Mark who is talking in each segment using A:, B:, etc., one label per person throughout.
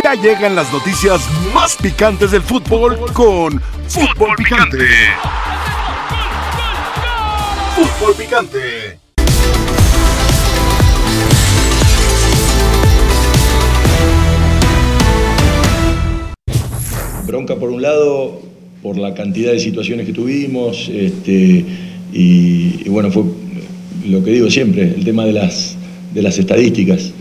A: Ya llegan las noticias más picantes del fútbol con Fútbol Picante. Fútbol Picante.
B: Bronca por un lado, por la cantidad de situaciones que tuvimos, este, y, bueno, fue lo que digo siempre, el tema de las, de las estadísticas,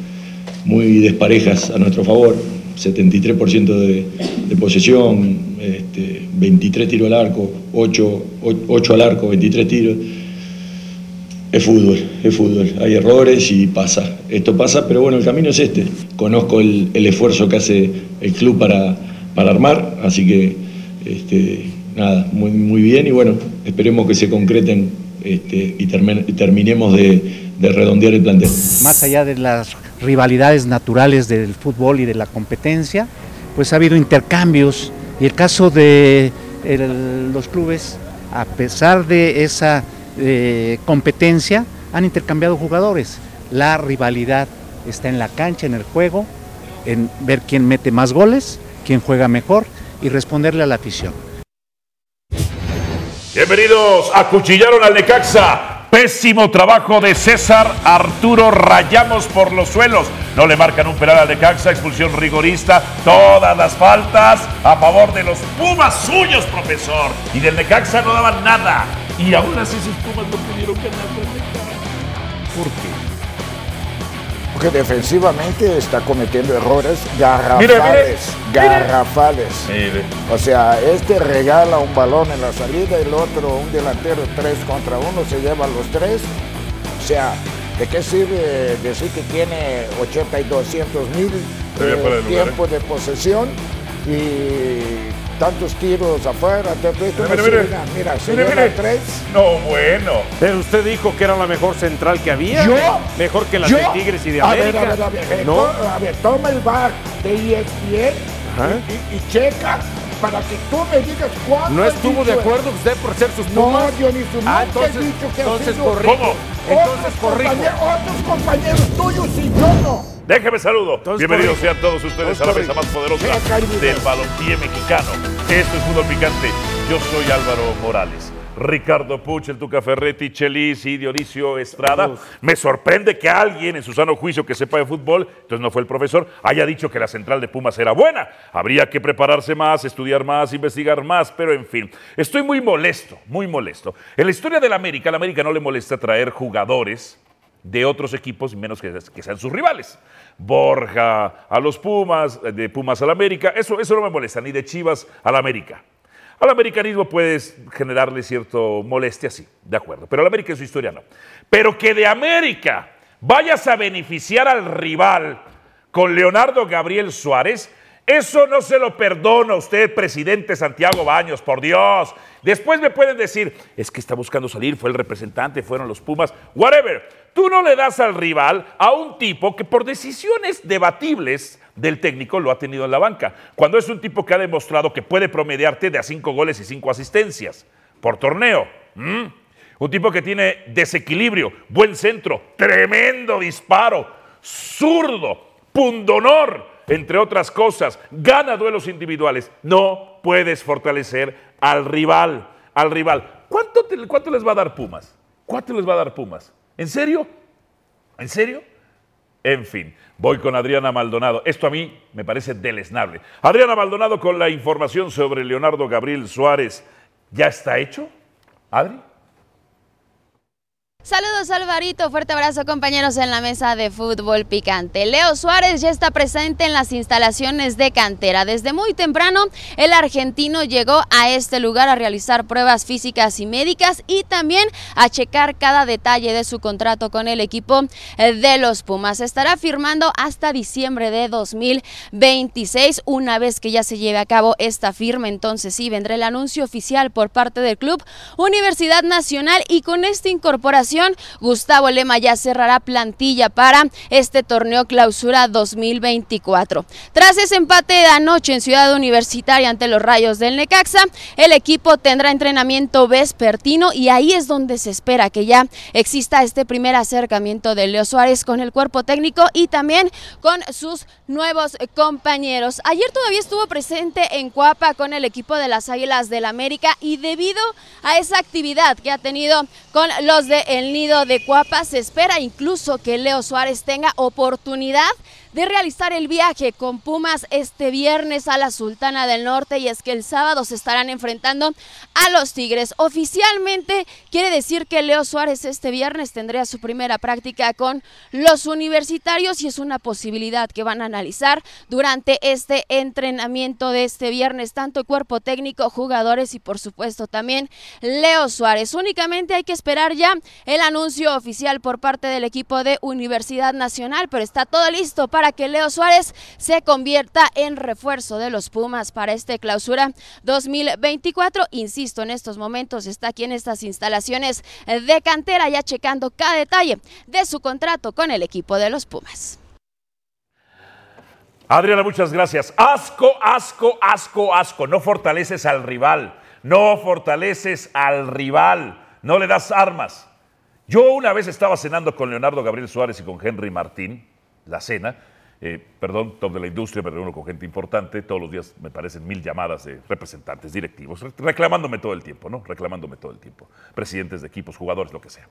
B: muy desparejas a nuestro favor, 73% de, de posesión, este, 23 tiros al arco, 8, 8 al arco, 23 tiros. Es fútbol, es fútbol, hay errores y pasa. Esto pasa, pero bueno, el camino es este. Conozco el, el esfuerzo que hace el club para, para armar, así que este, nada, muy, muy bien y bueno, esperemos que se concreten este, y, termen, terminemos de, de redondear el plantel.
C: Más allá de las rivalidades naturales del fútbol y de la competencia, pues ha habido intercambios y el caso de los clubes, a pesar de esa eh, competencia, han intercambiado jugadores. La rivalidad está en la cancha, en el juego, en ver quién mete más goles, quién juega mejor y responderle a la afición.
D: Bienvenidos a Cuchillaron al Necaxa. Pésimo trabajo de César Arturo Rayamos por los suelos. No le marcan un penal al Necaxa, expulsión rigorista, todas las faltas a favor de los Pumas suyos, profesor. Y del Necaxa no daban nada. Y aún así sus Pumas no pudieron ganar. ¿Por qué?
E: Porque defensivamente está cometiendo errores garrafales. Mire, mire, garrafales.
D: Mire.
E: O sea, este regala un balón en la salida, el otro, un delantero, tres contra uno, se lleva los tres. O sea, ¿de qué sirve decir que tiene 80 y 200 mil eh, tiempo de posesión y tantos tiros afuera? Te, te,
D: mire, mire, mire,
E: mira, se
D: mire,
E: lleva
D: mire.
E: tres.
D: No, bueno.
F: Pero usted dijo que era la mejor central que había.
E: ¿Yo?
F: Mejor que la de Tigres y de
E: a ver,
F: América.
E: a ver, a ver, eh,
F: ¿No?
E: a ver, toma el bar de ESPN y, y- y checa para que tú me digas cuándo.
F: ¿No estuvo de acuerdo usted por ser sus
E: No,
F: Pumas?
E: Dionisio,
F: Ah,
E: nunca he
F: entonces,
E: dicho que ha
F: entonces
E: sido-
F: corrijo.
D: ¿Cómo?
F: Entonces
E: otros
F: corrijo.
E: compañeros, otros compañeros tuyos y yo no.
D: Déjeme saludo.
F: Entonces,
D: Bienvenidos sean todos ustedes a la mesa más poderosa del balompié mexicano. Esto es Fútbol Picante. Yo soy Álvaro Morales. Ricardo Puch, el Tuca Ferretti, Chelis y Dionisio Estrada. Me sorprende que alguien en su sano juicio que sepa de fútbol, entonces no fue el profesor, haya dicho que la central de Pumas era buena. Habría que prepararse más, estudiar más, investigar más, pero en fin. Estoy muy molesto, muy molesto. En la historia del América, a la América no le molesta traer jugadores de otros equipos, menos que, sean sus rivales. Borja a los Pumas, eh, de Pumas al América, eso, eso no me molesta, ni de Chivas al América. Al americanismo puedes generarle cierto molestia, sí, de acuerdo, pero al América en su historia no. Pero que de América vayas a beneficiar al rival con Leonardo Gabriel Suárez, eso no se lo perdono a usted, presidente Santiago Baños, por Dios. Después me pueden decir, es que está buscando salir, fue el representante, fueron los Pumas, whatever. Tú no le das al rival a un tipo que por decisiones debatibles del técnico lo ha tenido en la banca. Cuando es un tipo que ha demostrado que puede promediarte de a cinco goles y cinco asistencias por torneo. Un tipo que tiene desequilibrio, buen centro, tremendo disparo, zurdo, pundonor, entre otras cosas, gana duelos individuales. No puedes fortalecer al rival, al rival. ¿Cuánto, cuánto les va a dar Pumas? ¿Cuánto les va a dar Pumas? ¿En serio? ¿En serio? En fin, voy con Adriana Maldonado. Esto a mí me parece deleznable. Adriana Maldonado con la información sobre Leonardo Gabriel Suárez. ¿Ya está hecho? ¿Adri?
G: Saludos Alvarito, fuerte abrazo compañeros en la mesa de fútbol picante. Leo Suárez ya está presente en las instalaciones de cantera. Desde muy temprano el argentino llegó a este lugar a realizar pruebas físicas y médicas y también a checar cada detalle de su contrato con el equipo eh, de los Pumas. Estará firmando hasta diciembre de 2026. Una vez que ya se lleve a cabo esta firma, entonces sí vendrá el anuncio oficial por parte del club Universidad Nacional y con esta incorporación Gustavo Lema ya cerrará plantilla para este torneo clausura 2024. Tras ese empate de anoche en Ciudad Universitaria ante los Rayos del Necaxa, el equipo tendrá entrenamiento vespertino y ahí es donde se espera que ya exista este primer acercamiento de Leo Suárez con el cuerpo técnico y también con sus nuevos compañeros. Ayer todavía estuvo presente en Cuapa con el equipo de las Águilas del América y debido a esa actividad que ha tenido con los de El Nido de Cuapa, se espera incluso que Leo Suárez tenga oportunidad de realizar el viaje con Pumas este viernes a la Sultana del Norte y es que el sábado se estarán enfrentando a los Tigres. Oficialmente quiere decir que Leo Suárez este viernes tendría su primera práctica con los universitarios y es una posibilidad que van a analizar durante este entrenamiento de este viernes, tanto el cuerpo técnico, jugadores y por supuesto también Leo Suárez. Únicamente hay que esperar ya el anuncio oficial por parte del equipo de Universidad Nacional, pero está todo listo para para que Leo Suárez se convierta en refuerzo de los Pumas para este clausura 2024. Insisto, en estos momentos está aquí en estas instalaciones de cantera ya checando cada detalle de su contrato con el equipo de los Pumas.
D: Adriana, muchas gracias. Asco, asco, asco, asco. No fortaleces al rival. No fortaleces al rival. No le das armas. Yo una vez estaba cenando con Leonardo Gabriel Suárez y con Henry Martín, la cena, eh, perdón, top de la industria, me reúno con gente importante, todos los días me parecen mil llamadas de representantes, directivos, reclamándome todo el tiempo, ¿no? Reclamándome todo el tiempo. Presidentes de equipos, jugadores, lo que sea.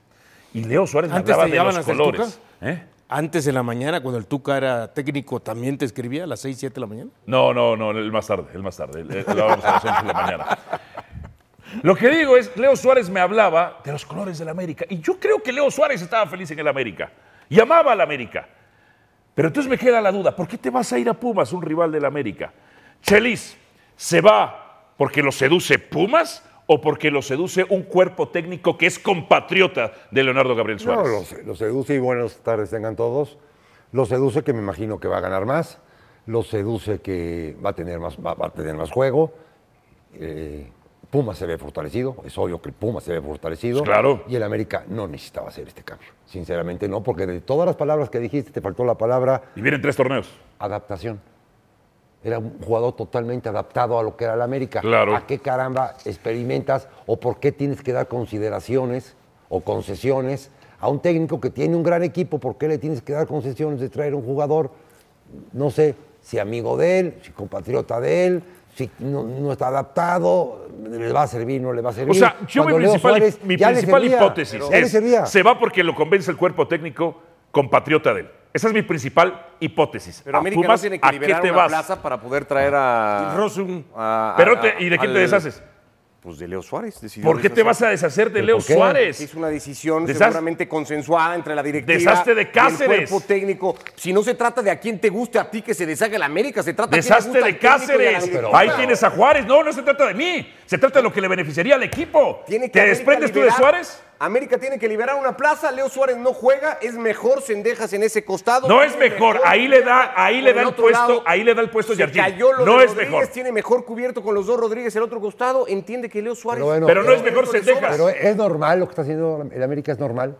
D: Y Leo Suárez me hablaba de los colores. ¿eh?
F: Antes de la mañana, cuando el Tuca era técnico, ¿también te escribía a las 6, 7 de la mañana?
D: No, no, no, el más tarde, el más tarde. El, a las 11 de la mañana. Lo que digo es, Leo Suárez me hablaba de los colores del América. Y yo creo que Leo Suárez estaba feliz en el América. Y amaba al América. Pero entonces me queda la duda, ¿por qué te vas a ir a Pumas, un rival del América? Chelis, ¿se va porque lo seduce Pumas o porque lo seduce un cuerpo técnico que es compatriota de Leonardo Gabriel Suárez?
H: No, lo, seduce y buenas tardes tengan todos. Lo seduce que me imagino que va a ganar más. Lo seduce que va a tener más, va, a tener más juego. Eh, Puma se ve fortalecido, es obvio que el Puma se ve fortalecido.
D: Claro.
H: Y el América no necesitaba hacer este cambio. Sinceramente no, porque de todas las palabras que dijiste te faltó la palabra.
D: Y vienen tres torneos.
H: Adaptación. Era un jugador totalmente adaptado a lo que era el América.
D: Claro.
H: ¿A qué caramba experimentas o por qué tienes que dar consideraciones o concesiones a un técnico que tiene un gran equipo? ¿Por qué le tienes que dar concesiones de traer un jugador, no sé, si amigo de él, si compatriota de él, si no, está adaptado, le va a servir, no le va a servir.
D: O sea, yo mi principal, mi principal hipótesis es, se va porque lo convence el cuerpo técnico compatriota de él. Esa es mi principal hipótesis.
F: Pero América no tiene que liberar una plaza para poder traer a...
D: Rosum. Pero ¿Y de quién te deshaces?
F: Pues de Leo Suárez.
D: ¿Por qué te vas a deshacer de Leo Suárez?
F: Es una decisión seguramente consensuada entre la directiva
D: Deshazte de Cáceres.
F: y el cuerpo técnico. Si no se trata de a quién te guste a ti que se deshaga el América, se trata
D: Deshazte
F: de
D: de Cáceres. Ahí tienes a Juárez. No, no se trata de mí. Se trata de lo que le beneficiaría al equipo. ¿Te desprendes tú de Suárez?
F: América tiene que liberar una plaza, Leo Suárez no juega, es mejor Sendejas en ese costado.
D: No es mejor, ahí le da, ahí le da el puesto, ahí le da el puesto Jardín. No es mejor.
F: Tiene mejor cubierto con los dos Rodríguez el otro costado, entiende que Leo Suárez.
D: Pero, no es mejor Sendejas.
H: Pero es normal lo que está haciendo el América es normal.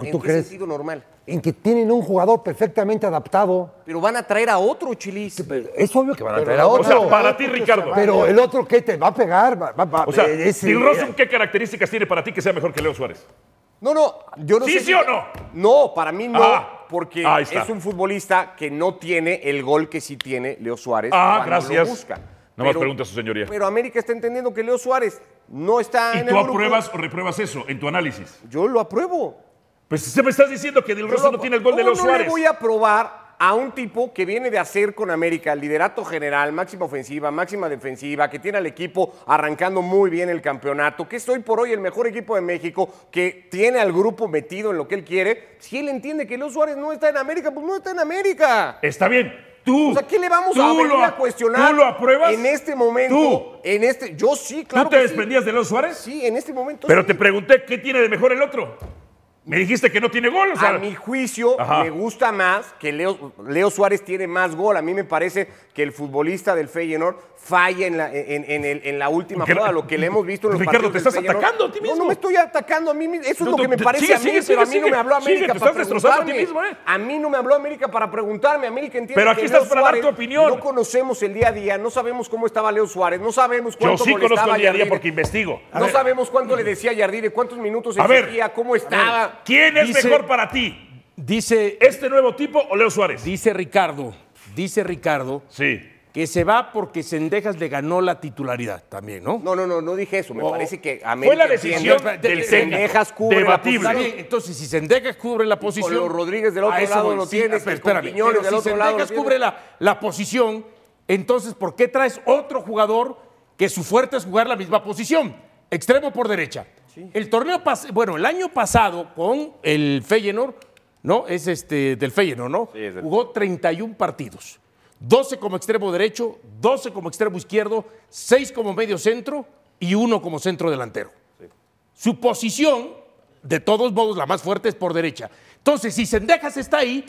F: Pero ¿En qué sentido normal?
H: En que tienen un jugador perfectamente adaptado.
F: Pero van a traer a otro, Chilis.
H: Es obvio que van a traer a otro.
D: O sea, para ti, Ricardo.
H: Pero el otro, ¿qué te va a pegar?
D: o sea, Rosum, ¿qué características tiene para ti que sea mejor que Leo Suárez?
F: No, no, yo no
D: ¿Sí,
F: sé.
D: ¿Sí o no?
F: No, para mí no, ah, porque es un futbolista que no tiene el gol que sí tiene Leo Suárez.
D: Ah, gracias. Lo busca. No más pregunta, su señoría.
F: Pero América está entendiendo que Leo Suárez no está
D: ¿Y
F: en
D: tú apruebas o repruebas eso en tu análisis?
F: Yo lo apruebo.
D: Pues se me estás diciendo que Del Rosso no tiene el gol de Leo Suárez.
F: No le voy a probar a un tipo que viene de hacer con América el liderato general, máxima ofensiva, máxima defensiva, que tiene al equipo arrancando muy bien el campeonato, que es hoy por hoy el mejor equipo de México, que tiene al grupo metido en lo que él quiere. Si él entiende que Leo Suárez no está en América, pues no está en América.
D: Está bien. Tú,
F: o sea, ¿qué le vamos a venir a cuestionar?
D: ¿Tú lo apruebas?
F: En este momento.
D: ¿Tú?
F: En este, yo sí, claro.
D: ¿Tú te desprendías de Leo Suárez?
F: Sí, en este momento
D: Pero te pregunté, ¿qué tiene de mejor el otro? Me dijiste que no tiene gol. O sea,
F: a mi juicio,
D: Ajá.
F: me gusta más que Leo, Leo Suárez tiene más gol. A mí me parece que el futbolista del Feyenoord falla en la, en, en el- en la última jugada, lo que le hemos visto en los
D: Ricardo,
F: partidos
D: te
F: del
D: estás atacando a ti
F: No,
D: mismo.
F: no me estoy atacando a mí mismo. Eso es
D: No,
F: lo que me
D: te-
F: parece
D: sigue,
F: a mí,
D: sigue,
F: pero a mí no me habló América
D: te
F: para
D: estás destrozando a ti
F: preguntarme.
D: mismo, ¿eh?
F: A mí no me habló América para preguntarme. América entiende
D: Pero aquí
F: que
D: estás
F: Leo
D: para dar tu opinión.
F: No conocemos el día a día, no sabemos cómo estaba Leo Suárez, no sabemos
D: yo
F: cuánto
D: sí conozco el día a día porque investigo.
F: No sabemos cuánto le decía a Jardine, cuántos minutos exigía, cómo estaba.
D: ¿Quién es
I: Dice-
D: mejor para ti?
I: Dice,
D: ¿Este nuevo tipo o Leo Suárez?
I: dice Ricardo, dice Ricardo
D: Sí.
I: que se va porque Sendejas le ganó la titularidad también, ¿no?
F: No, no, no, no dije eso. Me
I: Oh.
F: parece que América
D: Fue la decisión
F: entiende
D: del.
F: Sendejas cubre
D: Debatible.
F: la posición.
I: entonces si Sendejas cubre la posición.
F: los Rodríguez del otro
I: a
F: lado
I: voy.
F: lo
I: Sí,
F: tienes,
I: pero
F: con
I: espérame,
F: Quiñones
I: pero
F: del
I: si
F: otro lado lo
I: Sendejas cubre la, la posición, entonces ¿por qué traes otro jugador que su fuerte es jugar la misma posición? Extremo por derecha. El torneo pas- bueno, el año pasado con el Feyenoord, ¿no? Es este del Feyenoord, ¿no?
F: Sí, del-
I: Jugó 31 partidos. 12 como extremo derecho, 12 como extremo izquierdo, 6 como medio centro y uno como centro delantero. Su posición, de todos modos, la más fuerte es por derecha. Entonces, si Sendejas está ahí,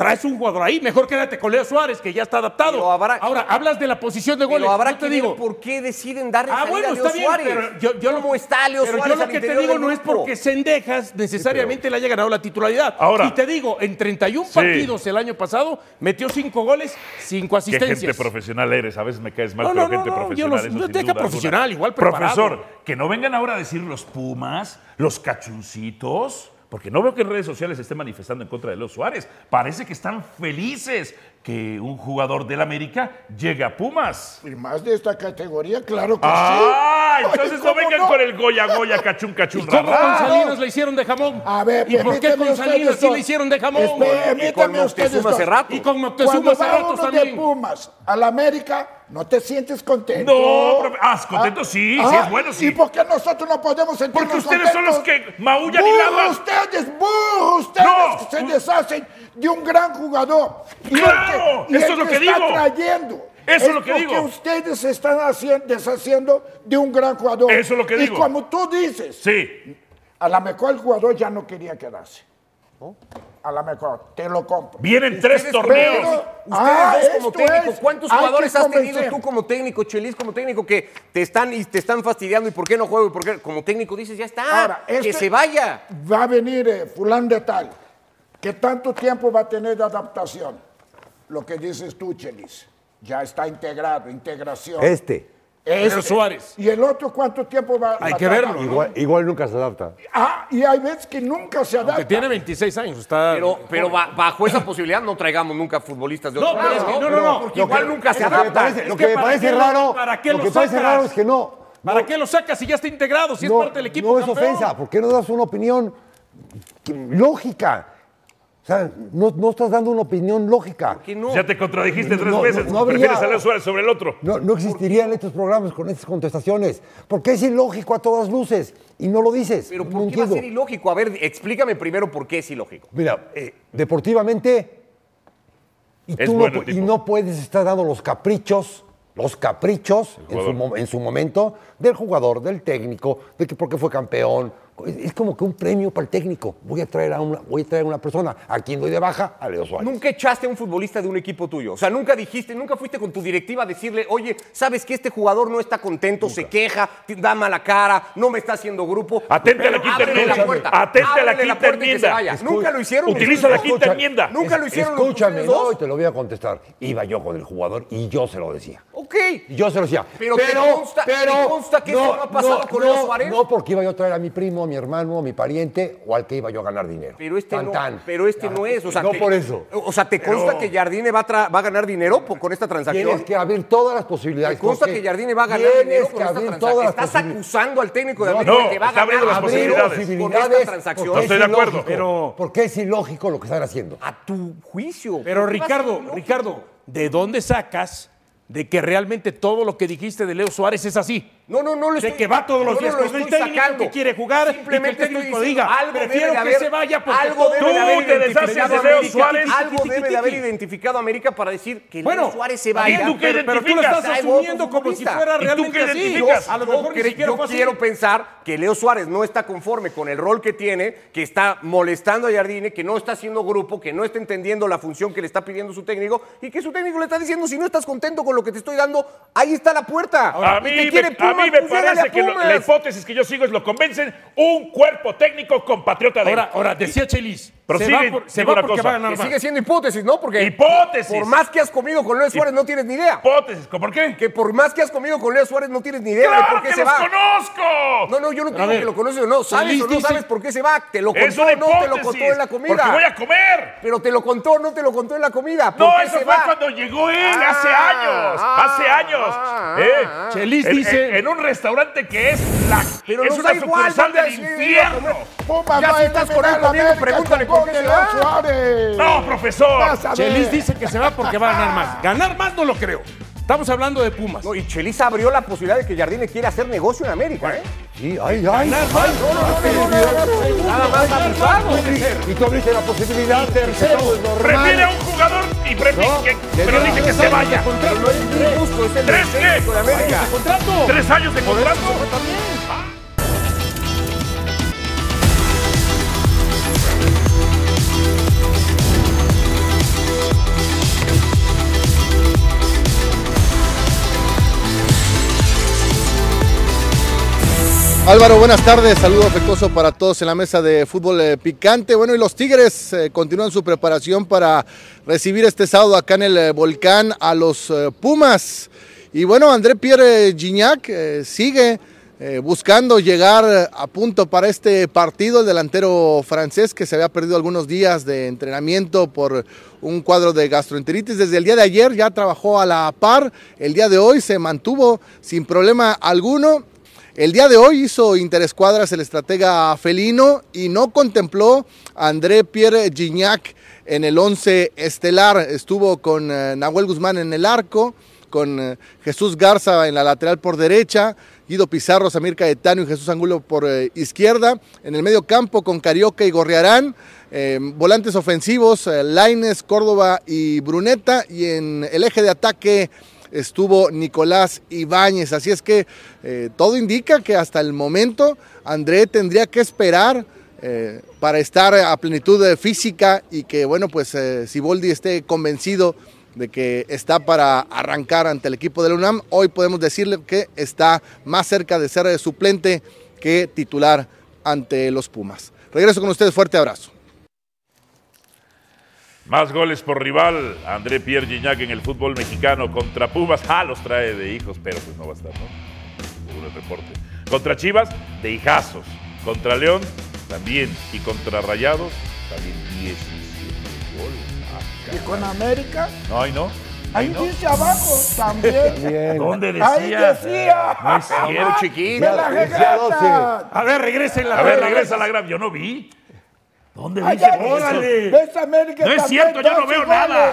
I: traes un jugador ahí, mejor quédate con Leo Suárez, que ya está adaptado.
F: Habrá-
I: Ahora, hablas de la posición de goles.
F: Pero habrá que
I: te
F: ver
I: digo,
F: por qué deciden darle
I: Ah,
F: salida
I: bueno,
F: a Leo
I: está bien,
F: Suárez.
I: pero yo, yo
F: ¿Cómo está Leo
I: pero
F: Suárez
I: yo lo que te digo no es porque Sendejas necesariamente le haya ganado la titularidad.
D: Ahora-
I: y te digo, en 31
D: Sí.
I: partidos el año pasado, metió 5 goles, 5
D: Qué
I: asistencias.
D: gente profesional eres. A veces me caes mal,
I: No,
D: pero
I: no,
D: gente
I: yo
D: profesional.
I: los-
D: eso
I: no,
D: sin
I: deja
D: duda alguna.
I: profesional, igual preparado.
D: Profesor, que no vengan ahora a decir los Pumas, los cachuncitos, porque no veo que en redes sociales se esté manifestando en contra de Leo Suárez. Parece que están felices que un jugador del América llegue a Pumas.
E: Y más de esta categoría, claro que
D: Ah,
E: sí.
D: entonces no
E: ¿Cómo
D: vengan con el Goya Goya, cachun cachun.
I: ¿Y cómo con Salinas le hicieron de jamón?
E: A ver,
I: ¿Y por qué con Salinas sí le hicieron de jamón?
E: Espe-
F: Y con Moctezuma hace rato.
I: Y con Moctezuma hace rato
E: uno de
I: también.
E: Pumas al América, ¿no te sientes contento?
D: No, profe- ah, contento sí, sí es bueno, sí.
E: ¿Y por qué nosotros no podemos sentirnos
D: Porque ustedes son los que maullan y
E: ¡Burro
D: ladran.
E: ustedes, burro ustedes
D: No.
E: que se deshacen de un gran jugador. Y el
D: ¡Claro!
E: que- y
D: Eso es lo que
E: está
D: digo.
E: trayendo.
D: Eso es lo que
E: porque
D: digo.
E: ustedes se están haciendo, deshaciendo de un gran jugador.
D: Eso es lo que
E: y
D: digo.
E: como tú dices,
D: Sí.
E: a lo mejor el jugador ya no quería quedarse. A lo mejor, te lo compro.
D: Vienen tres
F: Ustedes-
D: torneos.
E: pero-
F: Ustedes
E: Ah,
F: dos como técnico. ¿cuántos
E: que
F: jugadores has tenido tú como técnico, Chelis como técnico, que te están y te están fastidiando y por qué no juego y por qué? Como técnico dices, ya está,
E: Ahora,
F: que
E: este-
F: se vaya.
E: Va a venir eh, fulán de tal. ¿Qué tanto tiempo va a tener de adaptación? Lo que dices tú, Chelis. Ya está integrado, integración.
H: Este.
E: Este.
I: Suárez.
E: ¿Y el otro cuánto tiempo va
I: Hay
E: a
I: que
E: tardar?
I: verlo, ¿no?
H: Igual, igual nunca se adapta.
E: Ah, y hay veces que nunca se adapta.
I: Que tiene 26 años, está...
F: Pero, pero ba- bajo esa posibilidad no traigamos nunca futbolistas de
I: No,
F: otro
I: pero
F: lado,
I: es que- no, no, no.
F: Porque igual
I: que-
F: nunca se
H: que
F: adapta.
H: parece, lo
I: que
H: que me
I: ¿para
H: parece raro,
I: para qué
H: lo
I: lo
H: que parece
I: sacas?
H: raro es que no.
I: ¿Para
H: no-
I: qué lo sacas si ya está integrado, si es
H: no,
I: parte del equipo
H: no es
I: campeón?
H: ofensa, ¿por qué no das una opinión que- lógica? Sea, no, no estás dando una opinión lógica.
F: ¿Qué no?
D: Ya te contradijiste tres
H: No, no,
D: veces.
H: no habría-
D: Suárez sobre el otro.
H: No, no existirían estos programas con estas contestaciones. Porque es ilógico a todas luces y no lo dices.
F: Pero
H: no
F: ¿por qué va a
H: entiendo.
F: ser ilógico? A ver, explícame primero por qué es ilógico.
H: Mira, eh, deportivamente, y, tú
D: bueno
H: y no puedes estar dando los caprichos, los caprichos en su, en su momento del jugador, del técnico, de que porque fue campeón. Es, como que un premio para el técnico. Voy a traer a una, voy a traer a una persona a quien doy de baja, a Leo Suárez.
F: Nunca echaste a un futbolista de un equipo tuyo. O sea, nunca dijiste, nunca fuiste con tu directiva a decirle, oye, ¿sabes que este jugador no está contento, se queja, te da mala cara, no me está haciendo grupo?
D: Atente a la
F: Pero
D: quinta enmienda.
F: la puerta,
D: Atente a la quinta enmienda.
F: Nunca lo hicieron.
D: Utiliza la quinta enmienda.
F: Nunca lo hicieron
H: Escúchame, no, y te lo voy a contestar. Iba yo con el jugador y yo se lo decía.
F: Ok.
H: Y yo se lo decía.
F: Pero te consta- te consta que eso no ha pasado con Leo Suárez.
H: No, porque iba yo a traer a mi primo, a mi hermano, a mi pariente o al que iba yo a ganar dinero.
F: Pero este,
H: Tan,
F: no,
H: tan.
F: pero este no es. O sea,
H: no
F: te-
H: por eso.
F: O sea, ¿te consta que Jardine va a, tra- va a ganar dinero con esta transacción?
H: Tienes que abrir todas las posibilidades.
F: ¿Te consta que Jardine va a ganar dinero
H: que
F: con esta transacción? Estás
H: posibilidades.
F: acusando al técnico de
H: No,
F: América
D: no,
F: que va a ganar
D: las
H: Abrir
D: posibilidades.
F: con
H: posibilidades
F: esta transacción.
H: porque
D: Estoy
H: es
D: de acuerdo.
H: ilógico,
I: Pero-
H: Porque es ilógico lo que están haciendo.
F: A tu juicio.
I: Pero
F: ¿Por qué va a ser
I: Ricardo? Ricardo, ¿de dónde sacas de que realmente todo lo que dijiste de Leo Suárez es así?
F: No, no, no lo
I: de
F: estoy-
I: que va todos los
F: yo no
I: días
F: lo
I: el técnico
F: sacando.
I: que quiere jugar y que el
F: Simplemente
I: técnico
F: diciendo,
I: diga,
F: algo
I: prefiero
F: debe de
I: que
F: haber-
I: se vaya porque
F: algo de
D: Tú te deshaces de
F: a
D: Leo
F: América.
D: Suárez.
F: Algo debe de haber identificado a América para decir que
I: Bueno,
F: Leo Suárez se
I: ¿y
F: vaya.
I: tú
D: Pero-
I: tú lo estás asumiendo como si fuera
D: ¿Y
I: realmente así.
D: identificas?
I: A lo
F: Yo
I: mejor
F: yo
I: así.
F: quiero pensar que Leo Suárez no está conforme con el rol que tiene, que está molestando a Jardine, que no está haciendo grupo, que no está entendiendo la función que le está pidiendo su técnico y que su técnico le está diciendo si no estás contento con lo que te estoy dando, ahí está la puerta.
D: A
F: Y
D: mí,
F: te
D: me,
F: quiere
D: mí me
F: pues
D: parece
F: a
D: que lo- la hipótesis que yo sigo es lo convencen un cuerpo técnico compatriota de
I: Ahora, ahora, decía Chelis, se va, por- se va
D: una
I: porque
D: cosa.
I: va a ganar
F: Que
I: más.
F: sigue siendo hipótesis, ¿no? Porque
D: Hipótesis.
F: por más que has comido con Leo Suárez no tienes ni idea.
D: hipótesis. ¿Por qué?
F: Que por más que has comido con Leo Suárez no tienes ni idea de
D: ¡Claro
F: por qué
D: que
F: se
D: los
F: va.
D: conozco!
F: No, no, yo no digo que lo conoces o no. ¿Sabes o no
I: dice-
F: sabes por qué se va? ¿Te lo
D: Es
F: contó
D: una
F: o no te lo contó en la comida?
D: Porque voy a comer.
F: Pero te lo contó o no te lo contó en la comida. ¿Por
D: No,
F: qué
D: eso
F: se
D: fue
F: va?
D: cuando llegó él, hace
F: Ah,
D: años,
F: ah,
D: hace años.
F: ah,
D: ¿eh?
F: ah, ah.
I: Chelis
D: En-
I: dice-
D: en, en un restaurante que es la
F: Pero
D: es una sucursal del infierno.
F: Ya si estás con él conmigo, pregúntale
E: de
F: se va.
E: Suárez.
D: No, profesor.
I: Chelis dice que se va porque va a ganar más. Ganar más no lo creo. Estamos hablando de Pumas.
F: No, y Chelis abrió la posibilidad de que Jardine quiera hacer negocio en América, ¿eh?
H: Sí, ay, ay.
F: Nada más abusado.
H: Y tú abriste la posibilidad.
E: Normal.
D: Prefiere a un jugador y prefiere que, pero dice que se vaya.
F: Pero no es mi gusto, es el
D: ¿Tres
F: técnico de.
I: ¡Contrato!
D: ¿Tres años de contrato?
J: Álvaro, buenas tardes. Saludo afectuoso para todos en la mesa de fútbol eh, picante. Bueno, y los Tigres eh, continúan su preparación para recibir este sábado acá en el eh, volcán a los Pumas. Y bueno, André Pierre Gignac sigue eh, buscando llegar eh, a punto para este partido. El delantero francés que se había perdido algunos días de entrenamiento por un cuadro de gastroenteritis. Desde el día de ayer ya trabajó a la par. El día de hoy se mantuvo sin problema alguno. El día de hoy hizo interescuadras el estratega felino y no contempló a André Pierre Gignac en el 11 estelar. Estuvo con eh, Nahuel Guzmán en el arco, con Jesús Garza en la lateral por derecha, Guido Pizarro, Samir Caetano y Jesús Angulo por eh, izquierda. En el medio campo con Carioca y Gorriarán. eh, volantes ofensivos, eh, Laines, Córdoba y Bruneta. Y en el eje de ataque estuvo Nicolás Ibáñez. Así es que todo indica que hasta el momento André tendría que esperar para estar a plenitud eh, física y que, bueno, pues Siboldi esté convencido de que está para arrancar ante el equipo de la UNAM. Hoy podemos decirle que está más cerca de ser suplente que titular ante los Pumas. Regreso con ustedes, fuerte abrazo.
D: Más goles por rival. André Pierre Gignac en el fútbol mexicano contra Pumas. Ah, los trae de hijos, pero pues no va a estar, ¿no? Según el reporte. Contra Chivas, de hijazos. Contra León, también. Y contra Rayados, también 17 goles.
E: Y con América,
D: No, ahí no.
E: ahí
D: Ahí no.
E: dice abajo también.
H: Bien.
D: ¿Dónde
E: Ahí
D: decía?
E: decía.
D: No es cierto.
F: chiquito.
E: De la
H: Decía 12.
E: regresa.
I: A ver, regresen la
D: A ver, regresa a la gran. Yo no vi. ¿Dónde
E: Ay,
D: dice?
I: órale.
E: ¿Ves América
D: No es cierto, yo no
E: 12
D: veo nada.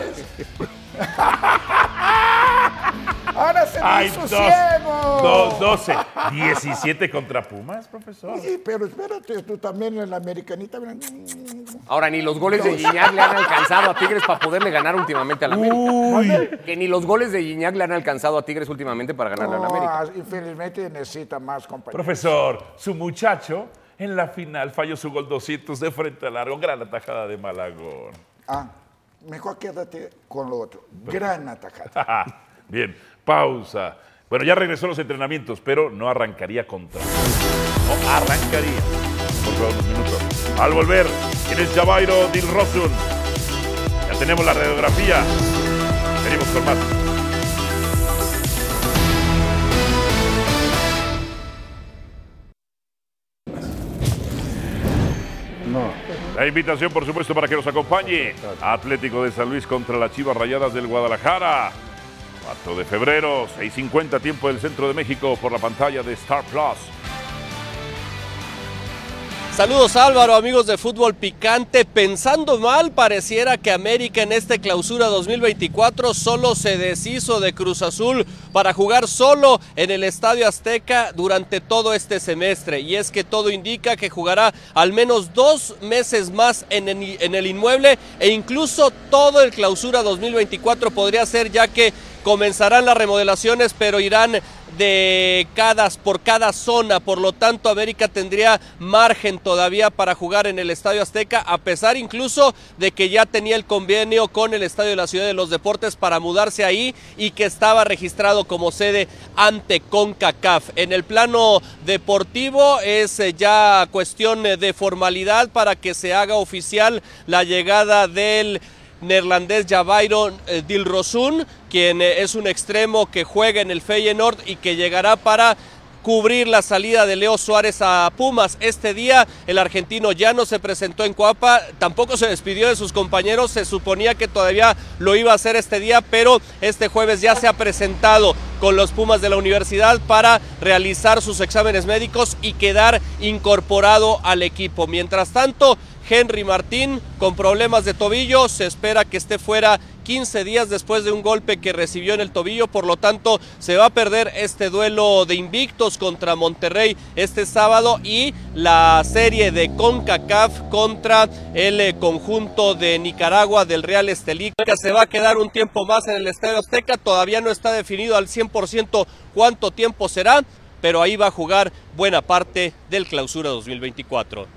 E: Ahora se me
D: Ay,
E: hizo
D: dos,
E: ciego.
D: dos, 12. 17 contra Pumas, profesor.
E: Sí, pero espérate, tú también en la americanita.
F: Ahora, ni los goles de Gignac le han alcanzado a Tigres para poderle ganar últimamente a la América. Que ni los goles de Gignac le han alcanzado a Tigres últimamente para ganarle a la América.
E: No, infelizmente necesita más compañeros.
D: Profesor, su muchacho en la final falló su gol 200 de frente al largo. Gran atajada de Malagón.
E: Ah, mejor quédate con lo otro. Gran atajada.
D: Bien, pausa. Bueno, ya regresó a los entrenamientos, pero no arrancaría contra. No arrancaría. Por favor, unos minutos. Al volver, ¿quién es Javairo Dilrosun? Ya tenemos la radiografía. Venimos con más. La invitación, por supuesto, para que nos acompañe. Atlético de San Luis contra las Chivas Rayadas del Guadalajara. 4 de febrero, 6.50 tiempo del centro de México por la pantalla de Star Plus.
K: Saludos Álvaro, amigos de Fútbol Picante. Pensando mal, pareciera que América en este clausura 2024 solo se deshizo de Cruz Azul para jugar solo en el Estadio Azteca durante todo este semestre. Y es que todo indica que jugará al menos dos meses más en el, en el inmueble e incluso todo el clausura 2024 podría ser ya que comenzarán las remodelaciones, pero irán de cada, por cada zona, por lo tanto América tendría margen todavía para jugar en el Estadio Azteca, a pesar incluso de que ya tenía el convenio con el Estadio de la Ciudad de los Deportes para mudarse ahí y que estaba registrado como sede ante CONCACAF. En el plano deportivo es eh, ya cuestión eh, de formalidad para que se haga oficial la llegada del neerlandés Javairon eh, Dilrosun, quien eh, es un extremo que juega en el Feyenoord y que llegará para cubrir la salida de Leo Suárez a Pumas. Este día el argentino ya no se presentó en Coapa, tampoco se despidió de sus compañeros, se suponía que todavía lo iba a hacer este día, pero este jueves ya se ha presentado con los Pumas de la universidad para realizar sus exámenes médicos y quedar incorporado al equipo. Mientras tanto, Henry Martín con problemas de tobillo, se espera que esté fuera 15 días después de un golpe que recibió en el tobillo, por lo tanto se va a perder este duelo de invictos contra Monterrey este sábado y la serie de CONCACAF contra el eh, conjunto de Nicaragua del Real Estelí, que se va a quedar un tiempo más en el Estadio Azteca, todavía no está definido al 100% cuánto tiempo será, pero ahí va a jugar buena parte del clausura 2024.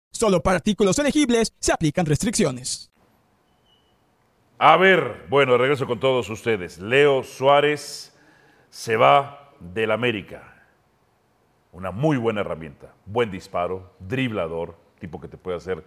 L: Solo para artículos elegibles se aplican restricciones.
D: A ver, bueno, regreso con todos ustedes. Leo Suárez se va del América. Una muy buena herramienta. Buen disparo, driblador, tipo que te puede hacer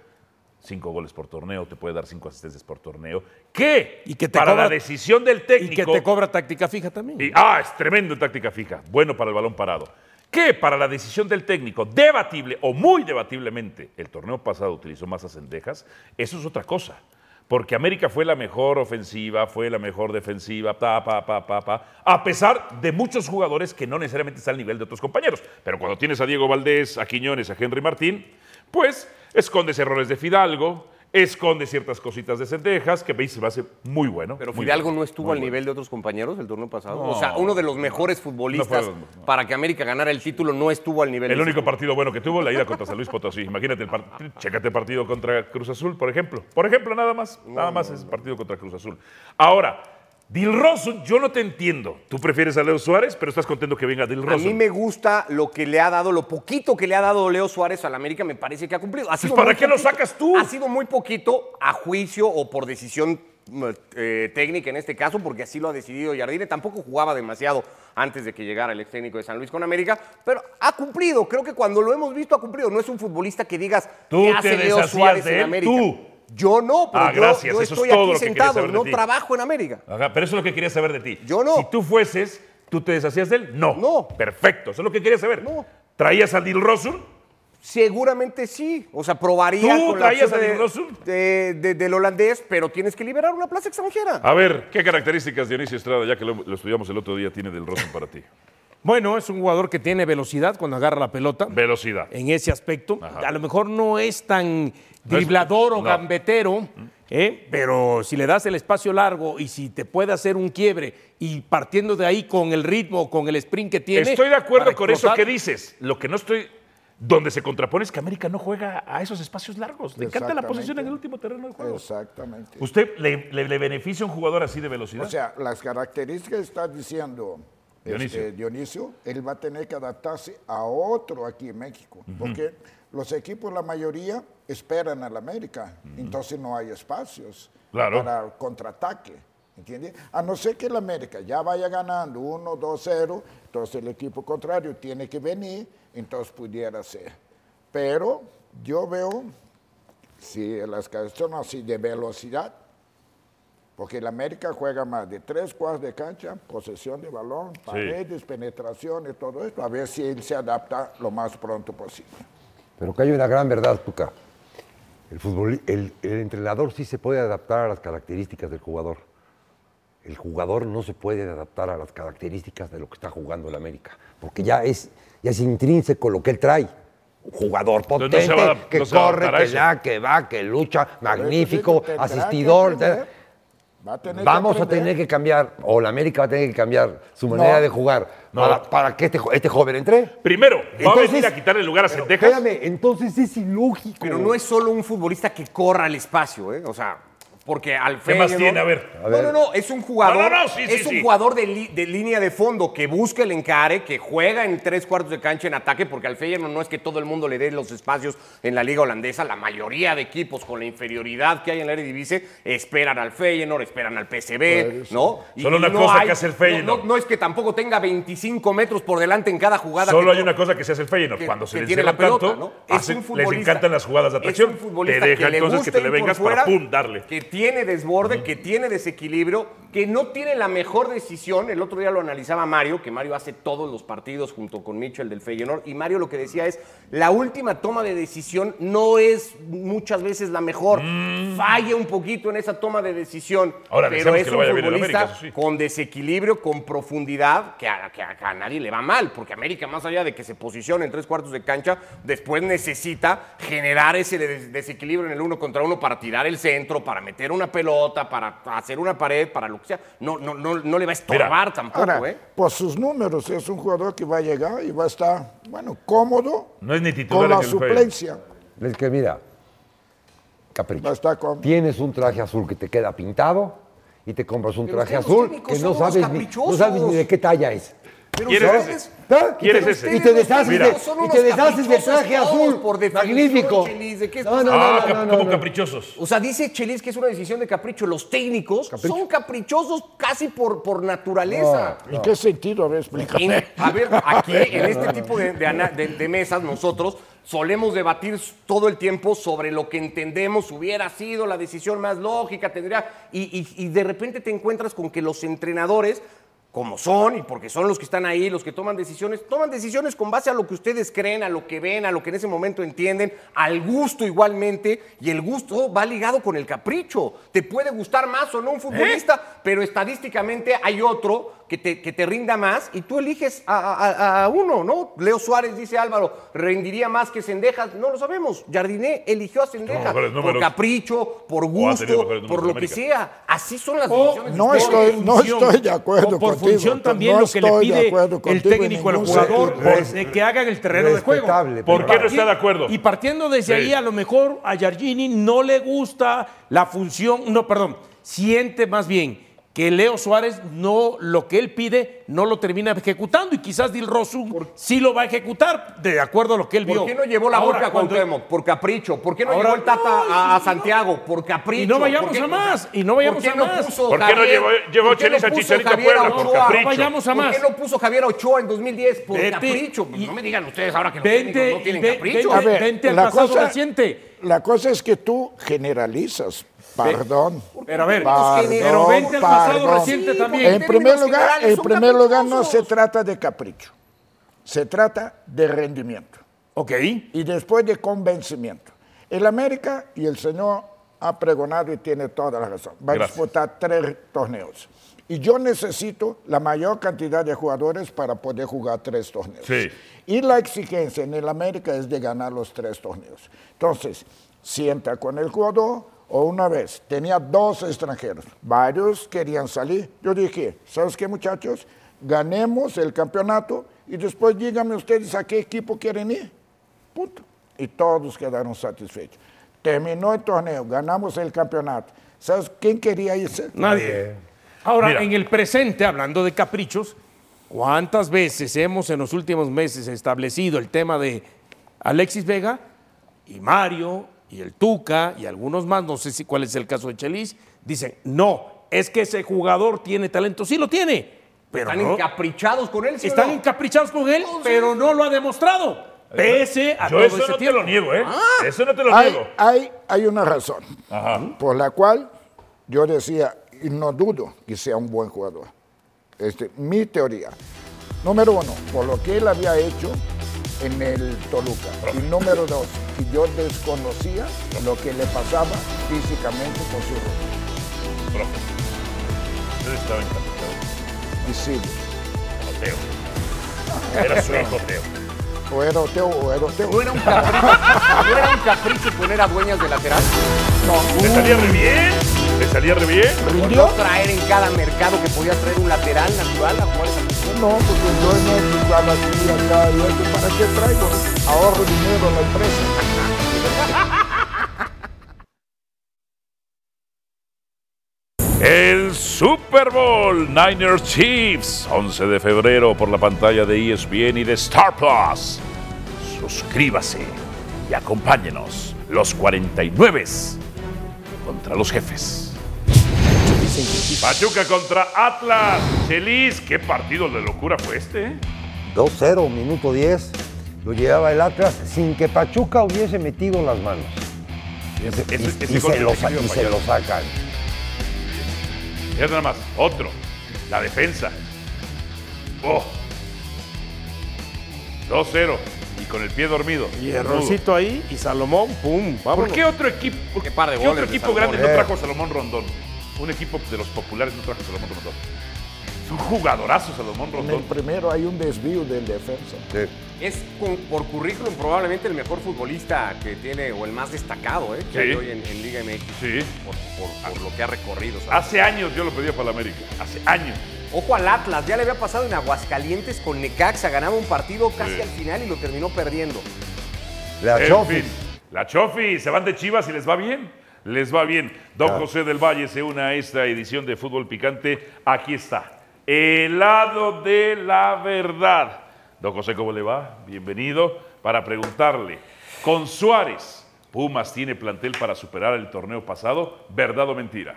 D: cinco goles por torneo, te puede dar cinco asistencias por torneo. ¿Qué?
I: Y que te
D: para
I: cobra-
D: la decisión del técnico.
I: Y que te cobra táctica fija también.
D: Y- ah, es tremendo en táctica fija. Bueno para el balón parado. Que para la decisión del técnico, debatible o muy debatiblemente, el torneo pasado utilizó más acendejas, eso es otra cosa. Porque América fue la mejor ofensiva, fue la mejor defensiva, pa, pa, pa, pa, pa, a pesar de muchos jugadores que no necesariamente están al nivel de otros compañeros. Pero cuando tienes a Diego Valdés, a Quiñones, a Henry Martín, pues escondes errores de Fidalgo, esconde ciertas cositas de cendejas, que veis se va a hacer muy bueno.
F: Pero
D: muy
F: Fidalgo
D: bueno,
F: no estuvo al
D: bueno.
F: nivel de otros compañeros del turno pasado.
D: No,
F: o sea, uno de los mejores
D: no
F: futbolistas
D: no.
F: para que América ganara el título no estuvo al nivel
D: El único partido bueno que tuvo, la ida contra San Luis Potosí. Imagínate, el chécate el partido contra Cruz Azul, por ejemplo. Por ejemplo, nada más. Nada más es el partido contra Cruz Azul. Ahora, Dilrosun, yo no te entiendo. Tú prefieres a Leo Suárez, pero estás contento que venga
F: A
D: Dilrosun.
F: mí me gusta lo que le ha dado, lo poquito que le ha dado Leo Suárez al América, me parece que ha cumplido. Ha sido
D: ¿para qué lo sacas tú?
F: Ha sido muy poquito a juicio o por decisión eh, técnica en este caso, porque así lo ha decidido Jardine. Tampoco jugaba demasiado antes de que llegara el ex técnico de San Luis con América, pero ha cumplido. Creo que cuando lo hemos visto ha cumplido. No es un futbolista que digas
D: Tú
F: ¿qué hace Leo Suárez
D: de
F: en América.
D: tú.
F: Yo no, pero
D: Ah,
F: yo,
D: gracias,
F: yo
D: eso es
F: estoy
D: todo
F: aquí sentado, no trabajo en América.
D: Ajá, pero eso es lo que quería saber de ti.
F: Yo no.
D: Si tú fueses, ¿tú te deshacías de él? No.
F: No.
D: Perfecto, eso es lo que quería saber.
F: No.
D: ¿Traías a Dilrosun?
F: Seguramente sí. O sea, probaría
D: ¿Tú
F: con la
D: traías a
F: de-
D: Dilrosun?
F: de- de- del holandés, pero tienes que liberar una plaza extranjera.
D: A ver, ¿qué características Dionisio Estrada, ya que lo, lo estudiamos el otro día, tiene Dilrosun para ti?
I: Bueno, es un jugador que tiene velocidad cuando agarra la pelota.
D: Velocidad.
I: En ese aspecto.
D: Ajá.
I: A lo mejor no es tan driblador o
D: no.
I: gambetero, ¿eh? pero si le das el espacio largo y si te puede hacer un quiebre y partiendo de ahí con el ritmo, con el sprint que tiene.
D: Estoy de acuerdo con eso que dices. Lo que no estoy. Donde se contrapone es que América no juega a esos espacios largos. Le encanta la posición en el último terreno de juego.
E: Exactamente.
D: ¿Usted le, le- le beneficia a un jugador así de velocidad?
E: O sea, las características que está diciendo
D: Dionisio.
E: este, Dionisio, él va a tener que adaptarse a otro aquí en México, porque los equipos, la mayoría, esperan al América, entonces no hay espacios
D: Claro.
E: para contraataque. ¿Entiendes? A no ser que el América ya vaya ganando 1, 2, 0, entonces el equipo contrario tiene que venir, entonces pudiera ser. Pero yo veo, si las son así de velocidad, porque el América juega más de tres cuartos de cancha, posesión de balón, paredes, penetraciones, todo esto, a ver si él se adapta lo más pronto posible.
H: Pero que hay una gran verdad, Tuca. El, futboli- el, el entrenador sí se puede adaptar a las características del jugador. El jugador no se puede adaptar a las características de lo que está jugando el América, porque ya es, ya es intrínseco lo que él trae. Un jugador potente,
D: no se va a-
H: que
D: no
H: corre, que da, que va, que lucha, magnífico, asistidor.
E: Aprender. Va a tener que
H: Vamos a tener que cambiar, o la América va a tener que cambiar su manera
E: No.
H: de jugar
D: No.
H: para, para que este, este joven entre.
D: Primero, va a
H: Entonces-
D: venir a quitarle el lugar a
H: Pero
D: Cendejas.
H: Espérame, entonces es ilógico.
F: Pero no es solo un futbolista que corra el espacio, ¿eh? O sea, porque al
D: ¿Qué más tiene? A ver.
H: A
F: No, no, no, es un jugador,
D: No, no, no, sí, sí,
F: es un
D: sí.
F: jugador de, li- de línea de fondo que busca el encare, que juega en tres cuartos de cancha en ataque, porque al Feyenoord no es que todo el mundo le dé los espacios en la liga holandesa, la mayoría de equipos con la inferioridad que hay en la Eredivisie esperan al Feyenoord, esperan al PSV, ¿no?
D: Solo una
F: no
D: cosa que hace el
F: no-
D: Feyenoord.
F: No, no es que tampoco tenga 25 metros por delante en cada jugada.
D: Solo
F: que
D: hay una cosa que se hace el Feyenoord.
F: que-
D: Cuando se les
F: la pelota,
D: tanto,
F: ¿no? Es
D: hacen-
F: un
D: les encantan las jugadas de
F: es
D: atracción.
F: un
D: Te
F: futbolista
D: deja
F: que le
D: entonces que te le vengas
F: fuera,
D: para pum, darle.
F: Que tiene desborde, que tiene desequilibrio, que no tiene la mejor decisión. El otro día lo analizaba Mario, que Mario hace todos los partidos junto con Mitchell del Feyenoord. Y Mario lo que decía es, la última toma de decisión no es muchas veces la mejor. Falla un poquito en esa toma de decisión.
D: Mm. Ahora,
F: pero es
D: que
F: un futbolista
D: América, sí.
F: con desequilibrio, con profundidad, que a, que a- que a nadie le va mal, porque América, más allá de que se posicione en tres cuartos de cancha, después necesita generar ese des- desequilibrio en el uno contra uno para tirar el centro, para meter una pelota, para hacer una pared, para lo que sea. No, no, no, no le va a estorbar tampoco,
E: Ahora,
F: ¿eh?
E: por sus números, es un jugador que va a llegar y va a estar, bueno, cómodo
D: No es ni titular
E: con la suplencia.
H: Es que mira, capricho.
E: Con...
H: Tienes un traje azul que te queda pintado y te compras un
F: Pero
H: traje azul que no sabes, ni, no sabes ni de qué talla es.
F: Pero
D: ¿Quieres
F: ustedes-?
H: ¿Ah?
D: ¿Quieres ese?
H: Y te deshaces,
D: Mira.
H: de,
F: Son
H: y
F: unos
H: te deshaces del
F: caprichosos
H: traje
F: todos,
H: azul.
F: por definición,
H: Magnífico.
F: Chelis, ¿de qué
H: No,
F: estás
H: no,
D: Ah,
H: no,
D: cap-
H: no, no,
D: como
H: no.
D: caprichosos.
F: O sea, dice Chelis que es una decisión de capricho. Los técnicos son caprichosos casi por, por naturaleza.
E: ¿En qué sentido? A ver, explícame.
F: En- a ver, aquí en este tipo de, de ana- de- de mesas nosotros solemos debatir todo el tiempo sobre lo que entendemos hubiera sido la decisión más lógica, tendría... Y, y- y de repente te encuentras con que los entrenadores, como son, y porque son los que están ahí, los que toman decisiones, toman decisiones con base a lo que ustedes creen, a lo que ven, a lo que en ese momento entienden, al gusto igualmente, y el gusto va ligado con el capricho. Te puede gustar más o no un futbolista, pero estadísticamente hay otro que te, que te rinda más y tú eliges a, a- a uno, ¿no? Leo Suárez, dice Álvaro, rendiría más que Sendejas. No lo sabemos. Jardiné eligió a Sendejas por capricho, por gusto, por lo que sea. Así son las decisiones.
E: No estoy, no estoy de acuerdo
I: o por
E: contigo.
I: función también
E: no
I: lo que le pide el técnico al jugador por- que hagan el terreno de juego.
D: ¿Por qué no está de acuerdo?
I: Y partiendo desde
D: Sí.
I: ahí, a lo mejor a Giardini no le gusta la función, no, perdón, siente más bien que Leo Suárez no, lo que él pide, no lo termina ejecutando y quizás Dil Rosu sí lo va a ejecutar de acuerdo a lo que él vio.
F: ¿Por qué no llevó la
I: Ahora,
F: boca a
I: cuando-
F: Cuauhtémoc? Por capricho. ¿Por qué no
I: Ahora-
F: llevó el Tata
I: No,
F: a, Santiago? Por capricho.
I: Y no vayamos
F: ¿Por qué-
I: a más, y no vayamos
F: ¿por qué
I: a
F: no
I: más.
F: puso
D: ¿Por qué no llevó- llevó
F: ¿por qué
D: Chelis
F: no
D: a Chicharito
F: Javier
D: Puebla? Por capricho.
I: No vayamos a
F: ¿Por
I: más.
F: qué no puso Javier Ochoa en 2010? Por
I: Vete,
F: capricho. Pues
I: y-
F: no me digan ustedes ahora que los
I: Vente
F: no tienen capricho.
I: vente-
E: A ver,
I: vente al pasado
E: cosa-
I: reciente.
E: La cosa es que tú generalizas. Perdón.
I: Pero a ver,
E: Perdón,
I: pero vente al pasado
E: perdón.
I: reciente
F: Sí,
I: también.
E: En primer lugar, en primer lugar no se trata de capricho. Se trata de rendimiento.
I: Ok.
E: y después de convencimiento. El América, y el señor ha pregonado y tiene toda la razón, va a
D: Gracias.
E: disputar tres torneos. Y yo necesito la mayor cantidad de jugadores para poder jugar tres torneos.
D: Sí.
E: Y la exigencia en el América es de ganar los tres torneos. Entonces, sienta con el jugador o una vez tenía dos extranjeros, varios querían salir. Yo dije, ¿sabes qué muchachos? Ganemos el campeonato y después díganme ustedes a qué equipo quieren ir. Punto. Y todos quedaron satisfechos. Terminó el torneo, ganamos el campeonato. ¿Sabes quién quería irse?
I: Nadie. Ahora,
E: Mira.
I: en el presente, hablando de caprichos, ¿cuántas veces hemos en los últimos meses establecido el tema de Alexis Vega y Mario y el Tuca y algunos más, no sé si cuál es el caso de Chelis, dicen, no, es que ese jugador tiene talento, sí lo tiene, pero
F: Están
I: no-
F: encaprichados con él. ¿sí
I: están
F: no?
I: encaprichados con él, pero no lo ha demostrado. Pese a
D: Yo
I: todo
D: eso
I: ese
D: no te lo niego, ¿eh? Eso no te lo
E: hay,
D: niego.
E: hay, hay una razón por la cual yo decía, y no dudo que sea un buen jugador. Este, mi teoría. Número uno, por lo que él había hecho en el Toluca. Y número dos, que yo desconocía lo que le pasaba físicamente con su rodilla.
D: Profe. Usted estaba encantado. Teo. Era su hijo Teo.
E: O era Oteo o era Oteo.
F: ¿No era un capricho, ¿no era un capricho poner a dueñas de lateral?
D: ¿Le salía re bien? ¿Le salía re bien?
F: ¿Por no traer en cada mercado que podías traer un lateral natural a jugar esa posición?
E: No, porque yo no he jugado aquí, acá. ¿Para qué traigo? Ahorro dinero a la empresa.
D: El Super Bowl Niners Chiefs, 11 de febrero por la pantalla de ESPN y de Star Plus. Suscríbase y acompáñenos, los 49 contra los jefes. Pachuca contra Atlas. Chelis, qué partido de locura fue este. ¿eh?
H: 2-0, minuto 10. Lo llevaba el Atlas sin que Pachuca hubiese metido las manos. Y, se, lo sacan.
D: Fíjate nada más, otro. La defensa. Oh. 2-0. Y con el pie dormido.
I: Y errorcito ahí y Salomón, pum,
D: ¿Por
I: vámonos.
D: qué otro equipo, por
F: Qué par de
D: qué
F: goles
D: otro equipo grande
H: eh.
D: no trajo a Salomón Rondón? Un equipo de los populares no trajo a Salomón Rondón. Es un jugadorazo Salomón
E: En el
D: Rondón.
E: primero hay un desvío del defensa.
F: Es con- por currículum probablemente el mejor futbolista que tiene, o el más destacado, ¿eh? Que
D: Sí.
F: hay hoy en, en Liga MX.
D: Sí.
F: Por, por- por lo que ha recorrido. ¿sabes?
D: Hace años yo lo pedía para la América. Hace años.
F: Ojo al Atlas, ya le había pasado en Aguascalientes con Necaxa, ganaba un partido casi
D: Sí.
F: al final y lo terminó perdiendo.
H: La
D: En
H: Chofis.
D: fin, la Chofi, se van de Chivas y les va bien. Les va bien. Don José del Valle se une a esta edición de Fútbol Picante. Aquí está. El lado de la verdad. Don José, ¿cómo le va? Bienvenido para preguntarle. Con Suárez, ¿Pumas tiene plantel para superar el torneo pasado? ¿Verdad o mentira?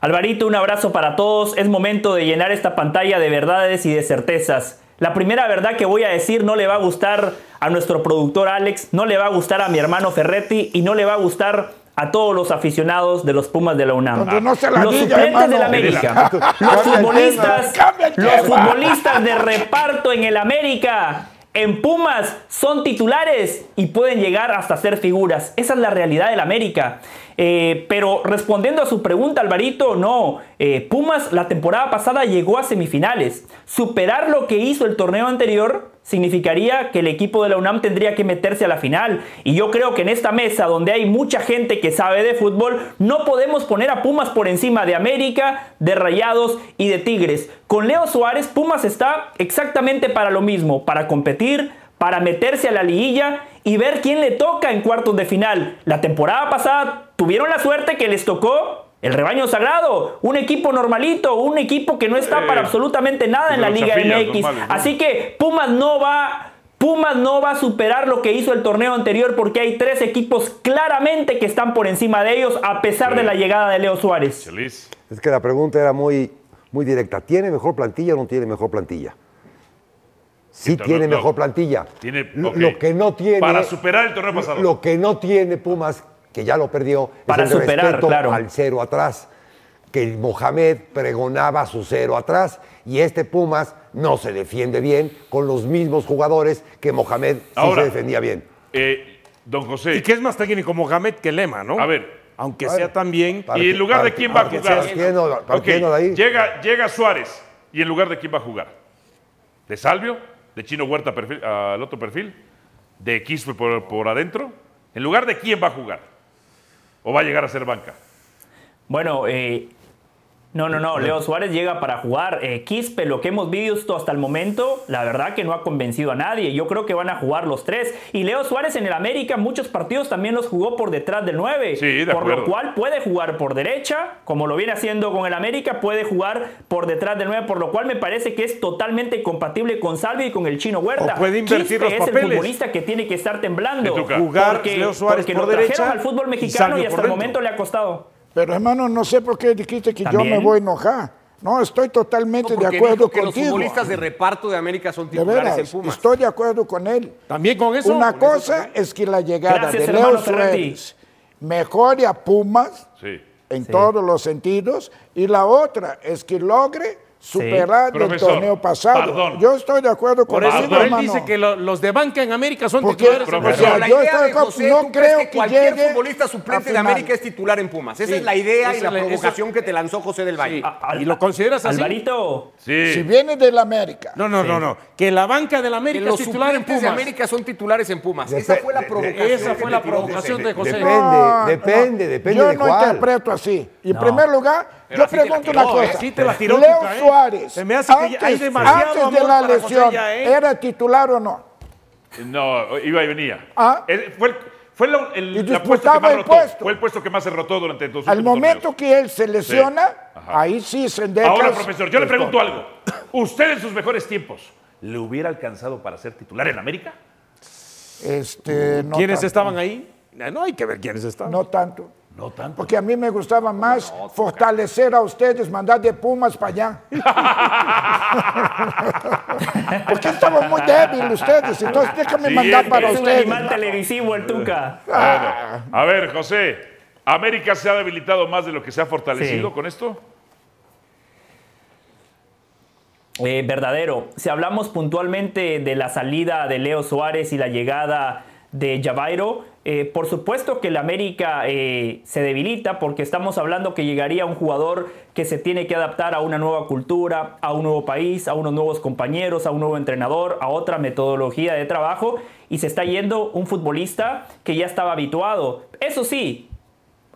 M: Alvarito, un abrazo para todos. Es momento de llenar esta pantalla de verdades y de certezas. La primera verdad que voy a decir no le va a gustar a nuestro productor Alex, no le va a gustar a mi hermano Ferretti y no le va a gustar a todos los aficionados de los Pumas de la UNAM.
E: Cuando no se la
M: los
E: diga,
M: suplentes
E: hermano.
M: de la América, los futbolistas, los futbolistas de reparto en el América, en Pumas, son titulares y pueden llegar hasta ser figuras. Esa es la realidad del América. Eh, pero respondiendo a su pregunta, Alvarito, no. Eh, Pumas la temporada pasada llegó a semifinales. Superar lo que hizo el torneo anterior significaría que el equipo de la UNAM tendría que meterse a la final. Y yo creo que en esta mesa, donde hay mucha gente que sabe de fútbol, no podemos poner a Pumas por encima de América, de Rayados y de Tigres. Con Leo Suárez, Pumas está exactamente para lo mismo, para competir, para meterse a la liguilla y ver quién le toca en cuartos de final. La temporada pasada tuvieron la suerte que les tocó el rebaño sagrado, un equipo normalito, un equipo que no está
D: Eh,
M: para absolutamente nada en la Liga MX.
D: normales, ¿no?
M: Así que Pumas no va Pumas no va a superar lo que hizo el torneo anterior porque hay tres equipos claramente que están por encima de ellos a pesar de la llegada de Leo Suárez.
D: Chelis.
H: Es que la pregunta era muy, muy directa. ¿Tiene mejor plantilla o no tiene mejor plantilla? Sí tiene
D: no,
H: mejor
D: no.
H: plantilla.
D: Tiene-
H: Lo- que no tiene...
D: Para superar el torneo pasado.
H: Lo que no tiene Pumas, que ya lo perdió,
M: Para
H: es el
M: superar,
H: respeto
M: claro.
H: al cero atrás. Que Mohamed pregonaba su cero atrás y este Pumas no se defiende bien con los mismos jugadores que Mohamed sí
D: Ahora,
H: se defendía bien.
D: Eh, don José.
I: Y que es más técnico Mohamed que Lema, ¿no?
D: A ver,
I: aunque sea también.
D: ¿Y en lugar de quién va a jugar? Llega, llega Suárez. ¿Y en lugar de quién va a jugar? ¿De Salvio? ¿De Chino Huerta perfil- al otro perfil? ¿De Quispe por, por adentro? ¿En lugar de quién va a jugar? ¿O va a llegar a ser banca?
M: Bueno, eh, no, no, no. Leo Suárez llega para jugar. Eh, Quispe, lo que hemos visto hasta el momento, la verdad que no ha convencido a nadie. Yo creo que van a jugar los tres. Y Leo Suárez en el América, muchos partidos también los jugó por detrás del 9.
D: Sí, de
M: por
D: acuerdo.
M: lo cual puede jugar por derecha, como lo viene haciendo con el América, puede jugar por detrás del 9, por lo cual me parece que es totalmente compatible con Salvio y con el Chino Huerta.
I: O puede invertir
M: Quispe
I: los
M: es el futbolista que tiene que estar temblando.
I: Jugar
M: porque,
I: Leo Suárez
M: porque
I: por
M: lo trajeron
I: derecha
M: al fútbol mexicano y hasta el momento le ha costado.
E: Pero hermano, no sé por qué dijiste que yo me voy a enojar. No, estoy totalmente
F: No,
E: de acuerdo
F: dijo que los
E: contigo.
F: futbolistas de reparto de América son
E: De
F: titulares
E: veras,
F: en Pumas.
E: estoy de acuerdo con él.
I: También con eso.
E: Una
I: con
E: cosa es que la llegada
M: Gracias,
E: de Leo. Suárez mejore a Pumas
D: Sí.
E: en todos los sentidos y la otra es que logre superar el
D: Profesor,
E: torneo pasado. Yo estoy de acuerdo con
I: Por eso,
E: él,
I: pero él
E: hermano.
I: dice que lo- los de banca en América son
E: Porque-
I: titulares.
D: Profesor.
F: La
E: yo
F: idea
E: estoy
F: de José,
E: no
F: ¿tú crees
E: creo
F: que
E: que
F: cualquier
E: llegue
F: futbolista suplente de. América es titular en Pumas. Esa
I: Sí,
F: es la idea y la provocación que te lanzó José del Valle.
I: Sí. ¿Y lo consideras así?
M: Alvarito,
D: Sí.
E: Si viene del América,
I: No, no, no, no. Que la banca del
F: Que
I: América
F: los
I: es titular en
F: suplentes de
I: Pumas.
F: América son titulares en Pumas. Esa fue la provocación.
I: esa
F: que
I: fue
F: te
I: la
F: tiró
I: provocación
F: José.
I: de José.
H: Depende, depende, depende
E: yo no interpreto así. Y en primer lugar,
F: Pero
E: yo
F: la
E: pregunto
F: tiró,
E: una cosa.
F: ¿eh?
I: Sí te la tiró,
E: Leo
I: ¿eh?
E: Suárez,
I: Se me hace que ya hay
E: antes,
I: demasiado
E: antes de la lesión,
I: ya, ¿eh?
E: ¿era titular o no?
D: No, iba y venía.
E: Ah.
D: Fue, el, fue lo- el,
E: Y
D: la puesto que
E: disputaba
D: más
E: el
D: rotó.
E: puesto.
D: Fue el puesto que más se rotó durante los
E: Al momento
D: torneos.
E: que él se lesiona, ahí sí Sendejas...
D: Ahora, profesor, yo le pregunto algo. ¿Usted en sus mejores tiempos le hubiera alcanzado para ser titular en América?
E: Este, no
I: ¿Quiénes
E: tanto.
I: estaban ahí? No hay que ver quiénes estaban.
E: No tanto.
D: No tanto.
E: Porque a mí me gustaba más fortalecer a ustedes, mandar de Pumas para allá. Porque estaban muy débiles ustedes, entonces déjame
D: Sí,
E: mandar
D: es
E: para
M: es un
E: ustedes.
M: animal televisivo el Tuca.
E: Ah.
D: Bueno, a ver, José, ¿América se ha debilitado más de lo que se ha fortalecido
M: Sí.
D: con esto?
M: Eh, verdadero. Si hablamos puntualmente de la salida de Leo Suárez y la llegada de Javairo, eh, por supuesto que el América eh, se debilita porque estamos hablando que llegaría un jugador que se tiene que adaptar a una nueva cultura, a un nuevo país, a unos nuevos compañeros, a un nuevo entrenador, a otra metodología de trabajo y se está yendo un futbolista que ya estaba habituado. Eso sí,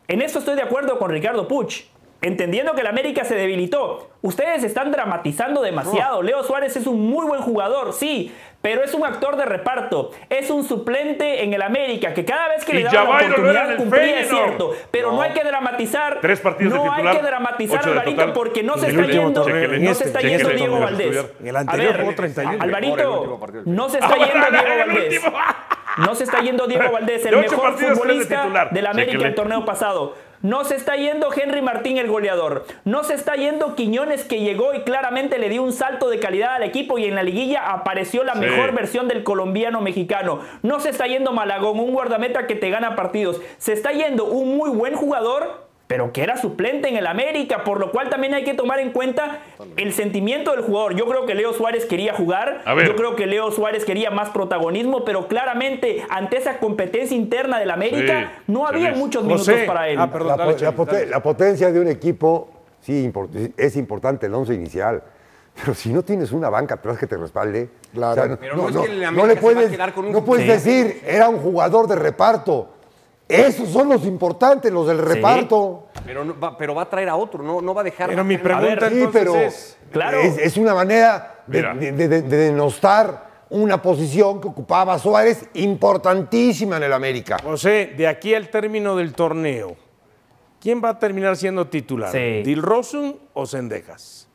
M: en esto estoy de acuerdo con Ricardo Puch. Entendiendo que el América se debilitó. Ustedes están dramatizando demasiado. Leo Suárez es un muy buen jugador, sí, pero es un actor de reparto. Es un suplente en el América que cada vez que
D: Y
M: le daban la oportunidad cumplía, es cierto. Pero no. hay que dramatizar.
D: Tres partidos de
M: no
D: titular,
M: hay que dramatizar, Alvarito,
D: total.
M: porque no se está yendo, no se está
D: en
M: yendo Diego Valdés.
I: El anterior
M: A ver,
I: jugó 31.
F: Por el
M: Alvarito, no se está yendo Diego Valdés. No se está yendo Diego Valdés, el mejor futbolista del América el torneo pasado. No se está yendo Henry Martín el goleador. No se está yendo Quiñones que llegó y claramente le dio un salto de calidad al equipo y en la liguilla apareció la
D: Sí.
M: mejor versión del colombiano mexicano. No se está yendo Malagón, un guardameta que te gana partidos. Se está yendo un muy buen jugador pero que era suplente en el América, por lo cual también hay que tomar en cuenta el sentimiento del jugador. Yo creo que Leo Suárez quería jugar,
D: A ver.
M: yo creo que Leo Suárez quería más protagonismo, pero claramente ante esa competencia interna del América
D: Sí,
M: no había muchos
I: José.
M: minutos para él.
I: Ah, perdón,
H: La,
I: dale,
H: po- la
I: Chelis,
H: poten-
I: dale.
H: la potencia de un equipo, sí, import- es importante el once inicial. Pero si no tienes una banca atrás que te respalde,
E: Claro.
F: Pero no es que el
H: no
F: América
H: le
F: se va a
H: puedes,
F: quedar con un
H: no puedes decir, era un jugador de reparto. Esos son los importantes, los del reparto.
F: Pero, no- va, pero va a traer a otro, no, no va a dejar.
I: Pero mi
F: a-
I: pregunta
H: Sí, pero
I: es...
M: Claro.
H: es, es una manera de,
D: Mira.
H: de- de- de- de denostar una posición que ocupaba Suárez importantísima en el América.
I: José, de aquí al término del torneo, ¿quién va a terminar siendo titular?
M: Sí.
I: ¿Dilrosun o Sendejas?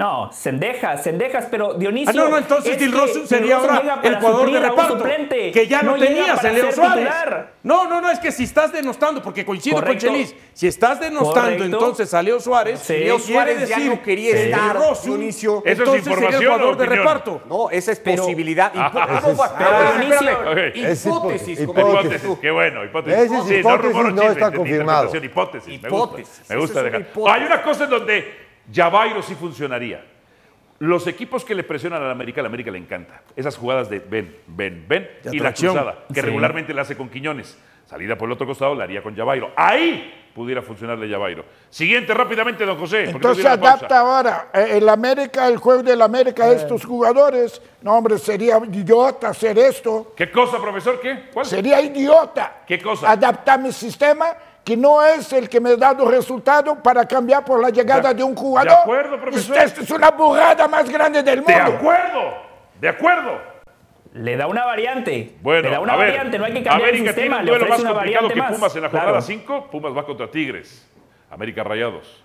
M: No, Sendejas, Sendejas, pero Dionisio.
I: Ah, no, no, entonces
M: es
I: Dilrosun sería ahora el
M: para
I: jugador de reparto.
M: suplente,
I: Que ya
M: no llega
I: tenías en Leo Suárez.
M: titular.
I: No, no, no, es que si estás denostando, porque coincido
M: Correcto.
I: con Chelis, si estás denostando
M: Correcto.
I: entonces a Leo Suárez,
M: Sí.
F: Leo
I: quiere
F: Suárez ya
I: decir
F: no quería
I: que
F: estar,
I: Dilrosun,
F: Dionisio.
D: ¿Eso es
I: entonces sería el jugador de reparto.
F: No, esa es
M: Pero-
F: posibilidad. ¿cómo va?
M: Pero, Dionisio-.
H: Es
F: Hipótesis,
D: Hipótesis, qué bueno, hipótesis.
H: Es hipótesis, no está confirmado.
D: Hipótesis, me
F: Hipótesis,
D: gusta. Me gusta
F: es
D: dejar. Hay una cosa en donde Javairo sí funcionaría. Los equipos que le presionan a la América, a la América le encanta. Esas jugadas de ven, ven, ven
I: De
D: y la cruzada, que
I: Sí.
D: regularmente la hace con Quiñones. Salida por el otro costado la haría con Yavairo. Ahí pudiera funcionarle Yavairo. Siguiente rápidamente, don José.
E: Entonces
D: no
E: adapta
D: pausa.
E: ahora eh, el América, el juego del América a estos jugadores. No, hombre, sería idiota hacer esto.
D: ¿Qué cosa, profesor? ¿Qué? ¿Cuál?
E: Sería idiota.
D: ¿Qué cosa?
E: Adaptar mi sistema que no es el que me ha dado resultado para cambiar por la llegada
D: De-
E: de, un jugador.
D: de acuerdo, profesor.
E: Esta es una burrada más grande del mundo.
D: De acuerdo, de acuerdo.
M: Le da una variante.
D: Bueno,
M: le da una
D: a ver,
M: variante, no hay que cambiar
D: América
M: el
D: tiene
M: sistema,
D: un
M: le
D: duelo más
M: una
D: complicado
M: variante
D: que
M: más.
D: Pumas en la jornada
M: Claro.
D: 5. Pumas va contra Tigres. América Rayados.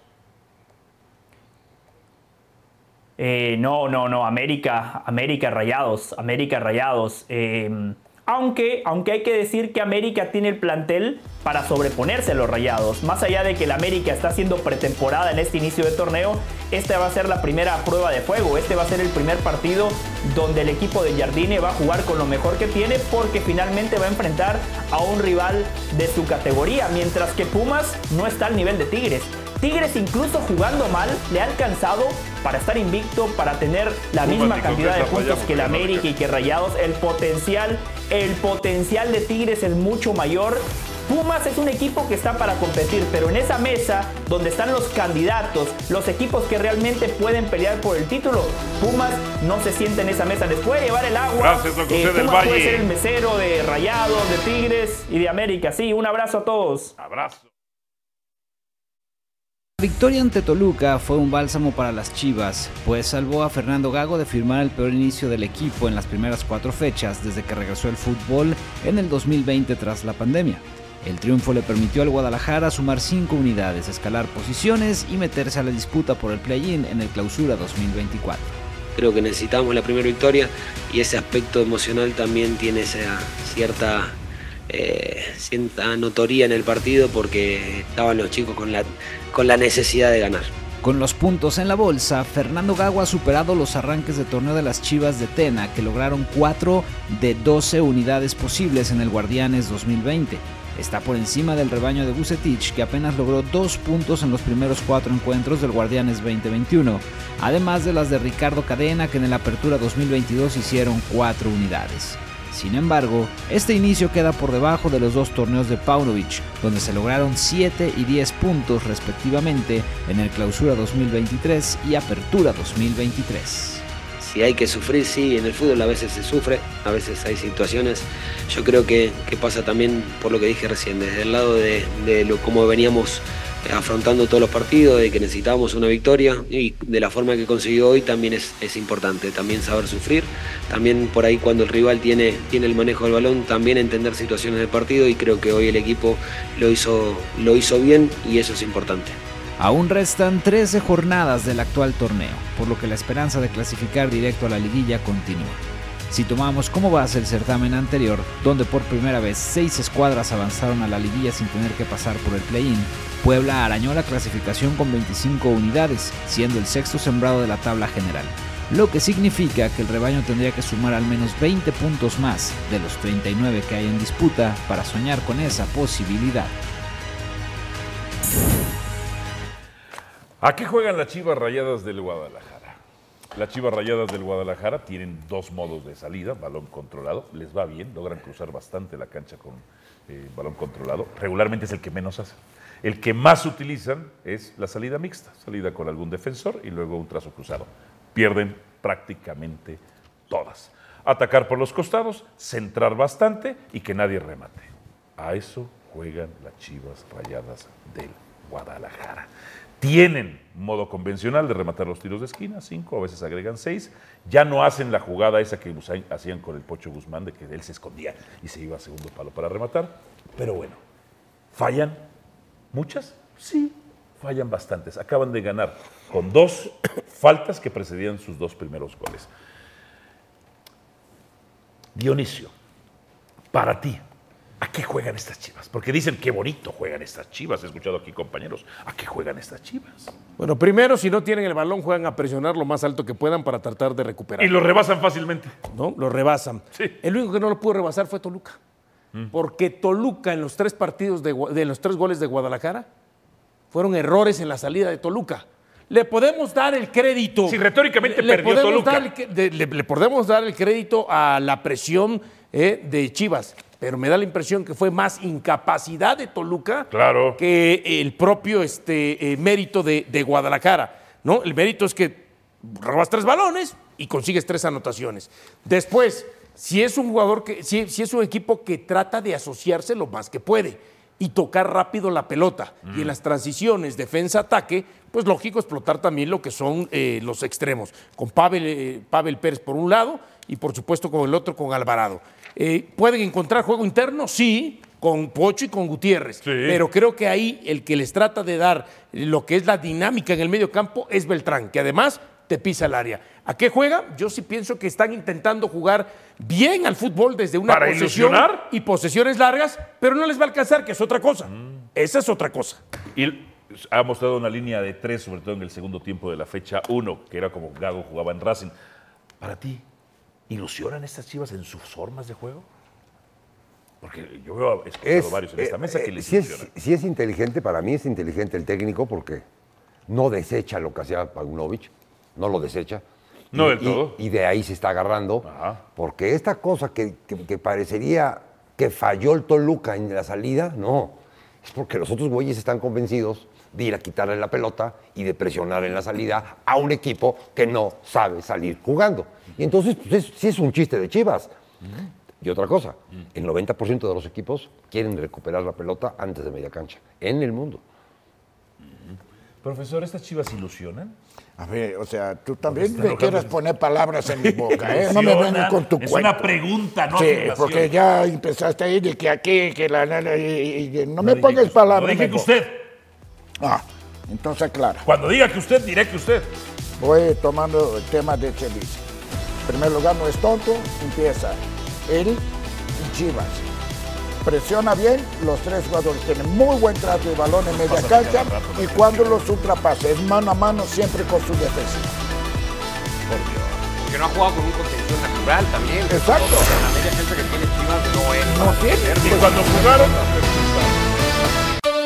M: Eh, no, no, no, América, América Rayados, América Rayados. Eh, aunque, aunque hay que decir que América tiene el plantel para sobreponerse a los Rayados. Más allá de que el América está haciendo pretemporada en este inicio de torneo, esta va a ser la primera prueba de fuego. Este va a ser el primer partido donde el equipo de Jardine va a jugar con lo mejor que tiene porque finalmente va a enfrentar a un rival de su categoría, mientras que Pumas no está al nivel de Tigres. Tigres incluso jugando mal le ha alcanzado para estar invicto, para tener la
D: Pumas
M: misma cantidad de puntos que el América y que Rayados. El potencial, el potencial de Tigres es mucho mayor. Pumas es un equipo que está para competir, pero en esa mesa donde están los candidatos, los equipos que realmente pueden pelear por el título, Pumas no se siente en esa mesa. Les puede llevar el agua.
D: Gracias, del
M: Pumas
D: Valle.
M: puede ser el mesero de Rayados, de Tigres y de América. Sí, un abrazo a todos.
D: Abrazo.
N: Victoria ante Toluca fue un bálsamo para las Chivas, pues salvó a Fernando Gago de firmar el peor inicio del equipo en las primeras cuatro fechas desde que regresó el fútbol en el 2020 tras la pandemia. El triunfo le permitió al Guadalajara sumar cinco unidades, escalar posiciones y meterse a la disputa por el play-in en el Clausura 2024.
O: Creo que necesitamos la primera victoria y ese aspecto emocional también tiene cierta, eh, cierta notoría en el partido porque estaban los chicos con la, con la necesidad de ganar.
N: Con los puntos en la bolsa, Fernando Gago ha superado los arranques de torneo de las Chivas de Tena, que lograron 4 de 12 unidades posibles en el Guardianes 2020. Está por encima del rebaño de Bucetich, que apenas logró 2 puntos en los primeros 4 encuentros del Guardianes 2021, además de las de Ricardo Cadena, que en la Apertura 2022 hicieron 4 unidades. Sin embargo, este inicio queda por debajo de los dos torneos de Paunovic, donde se lograron 7 y 10 puntos respectivamente en el Clausura 2023 y Apertura 2023.
O: Si hay que sufrir, sí, en el fútbol a veces se sufre, a veces hay situaciones. Yo creo que, pasa también por lo que dije recién, desde el lado de, lo, cómo veníamos afrontando todos los partidos, de que necesitábamos una victoria y de la forma que consiguió hoy también es, importante, también saber sufrir, también por ahí cuando el rival tiene, tiene el manejo del balón, también entender situaciones del partido y creo que hoy el equipo lo hizo, lo hizo bien y eso es importante.
N: Aún restan 13 jornadas del actual torneo, por lo que la esperanza de clasificar directo a la liguilla continúa. Si tomamos como base el certamen anterior, donde por primera vez seis escuadras avanzaron a la liguilla sin tener que pasar por el play-in, Puebla arañó la clasificación con 25 unidades, siendo el sexto sembrado de la tabla general, lo que significa que el rebaño tendría que sumar al menos 20 puntos más de los 39 que hay en disputa para soñar con esa posibilidad.
D: ¿A qué juegan las Chivas Rayadas del Guadalajara? Las Chivas Rayadas del Guadalajara tienen dos modos de salida, balón controlado, les va bien, logran cruzar bastante la cancha con eh, balón controlado, regularmente es el que menos hace. El que más utilizan es la salida mixta, salida con algún defensor y luego un trazo cruzado. Pierden prácticamente todas. Atacar por los costados, centrar bastante y que nadie remate. A eso juegan las Chivas Rayadas del Guadalajara. Tienen modo convencional de rematar los tiros de esquina, cinco, a veces agregan seis. Ya no hacen la jugada esa que hacían con el Pocho Guzmán, de que él se escondía y se iba a segundo palo para rematar. Pero bueno, ¿fallan muchas? Sí, fallan bastantes. Acaban de ganar con dos faltas que precedían sus dos primeros goles. Dionisio, para ti, ¿a qué juegan estas chivas? Porque dicen qué bonito juegan estas chivas. He escuchado aquí compañeros, ¿a qué juegan estas chivas?
I: Bueno, primero, si no tienen el balón, juegan a presionar lo más alto que puedan para tratar de recuperar.
D: Y lo rebasan fácilmente.
I: ¿No? Lo rebasan. El único que no lo pudo rebasar fue Toluca. Porque Toluca en los tres partidos de, de los tres goles de Guadalajara fueron errores en la salida de Toluca. le podemos dar el crédito.
D: Si retóricamente
I: le
D: perdió Toluca.
I: dar el que- de- le, le podemos dar el crédito a la presión eh, de Chivas, pero me da la impresión que fue más incapacidad de Toluca
D: Claro.
I: que el propio este, eh, mérito de, de Guadalajara. ¿no? El mérito es que robas tres balones y consigues tres anotaciones. Después, si es un jugador que, si, si es un equipo que trata de asociarse lo más que puede y tocar rápido la pelota y en las transiciones defensa-ataque, pues lógico explotar también lo que son eh, los extremos, con Pavel, eh, Pavel Pérez por un lado y por supuesto con el otro con Alvarado. Eh, ¿Pueden encontrar juego interno? Sí, con Pocho y con Gutiérrez. Pero creo que ahí el que les trata de dar lo que es la dinámica en el medio campo es Beltrán, que además te pisa el área. ¿A qué juega? Yo sí pienso que están intentando jugar bien al fútbol desde una
D: ¿Para
I: posesión
D: ilusionar?
I: y posesiones largas, pero no les va a alcanzar, que es otra cosa. Esa es otra cosa.
D: Y ha mostrado una línea de tres, sobre todo en el segundo tiempo de la fecha uno, que era como Gago jugaba en Racing. Para ti, ¿ilusionan estas chivas en sus formas de juego? Porque yo veo,
H: Es,
D: varios en esta
H: eh,
D: mesa que
H: eh,
D: les
H: si es, si es inteligente, para mí es inteligente el técnico porque no desecha lo que hacía Paunovic, no lo desecha.
D: No
H: Y-
D: del todo.
H: Y, de ahí se está agarrando, porque esta cosa que, que- que parecería que falló el Toluca en la salida, no. Es porque los otros güeyes están convencidos de ir a quitarle la pelota y de presionar en la salida a un equipo que no sabe salir jugando. Y entonces, pues, es- sí es un chiste de Chivas. Y otra cosa, el 90% de los equipos quieren recuperar la pelota antes de media cancha, en el mundo.
D: Profesor, ¿estas chivas ilusionan?
E: A ver, o sea, tú también
D: Está
E: me quieres poner palabras en mi boca, ¿eh? No me vengas con tu
D: Es
E: cuento.
D: una pregunta, no
E: Sí, porque ya empezaste ahí de que aquí, que la... la- la- y- y- no me pongas palabras
D: no dije que usted.
E: Ah, entonces, claro.
D: Cuando diga que usted, diré que usted.
E: Voy tomando el tema de Chelis. En primer lugar, no es tonto, empieza él y Chivas. Presiona bien, los tres jugadores tienen muy buen trato de balón en media cancha y cuando los ultrapasa es mano a mano siempre con su defensa.
F: Porque no ha jugado con un contención natural también.
E: Exacto.
F: La media defensa que tiene Chivas no es.
E: No tiene.
D: Y cuando jugaron.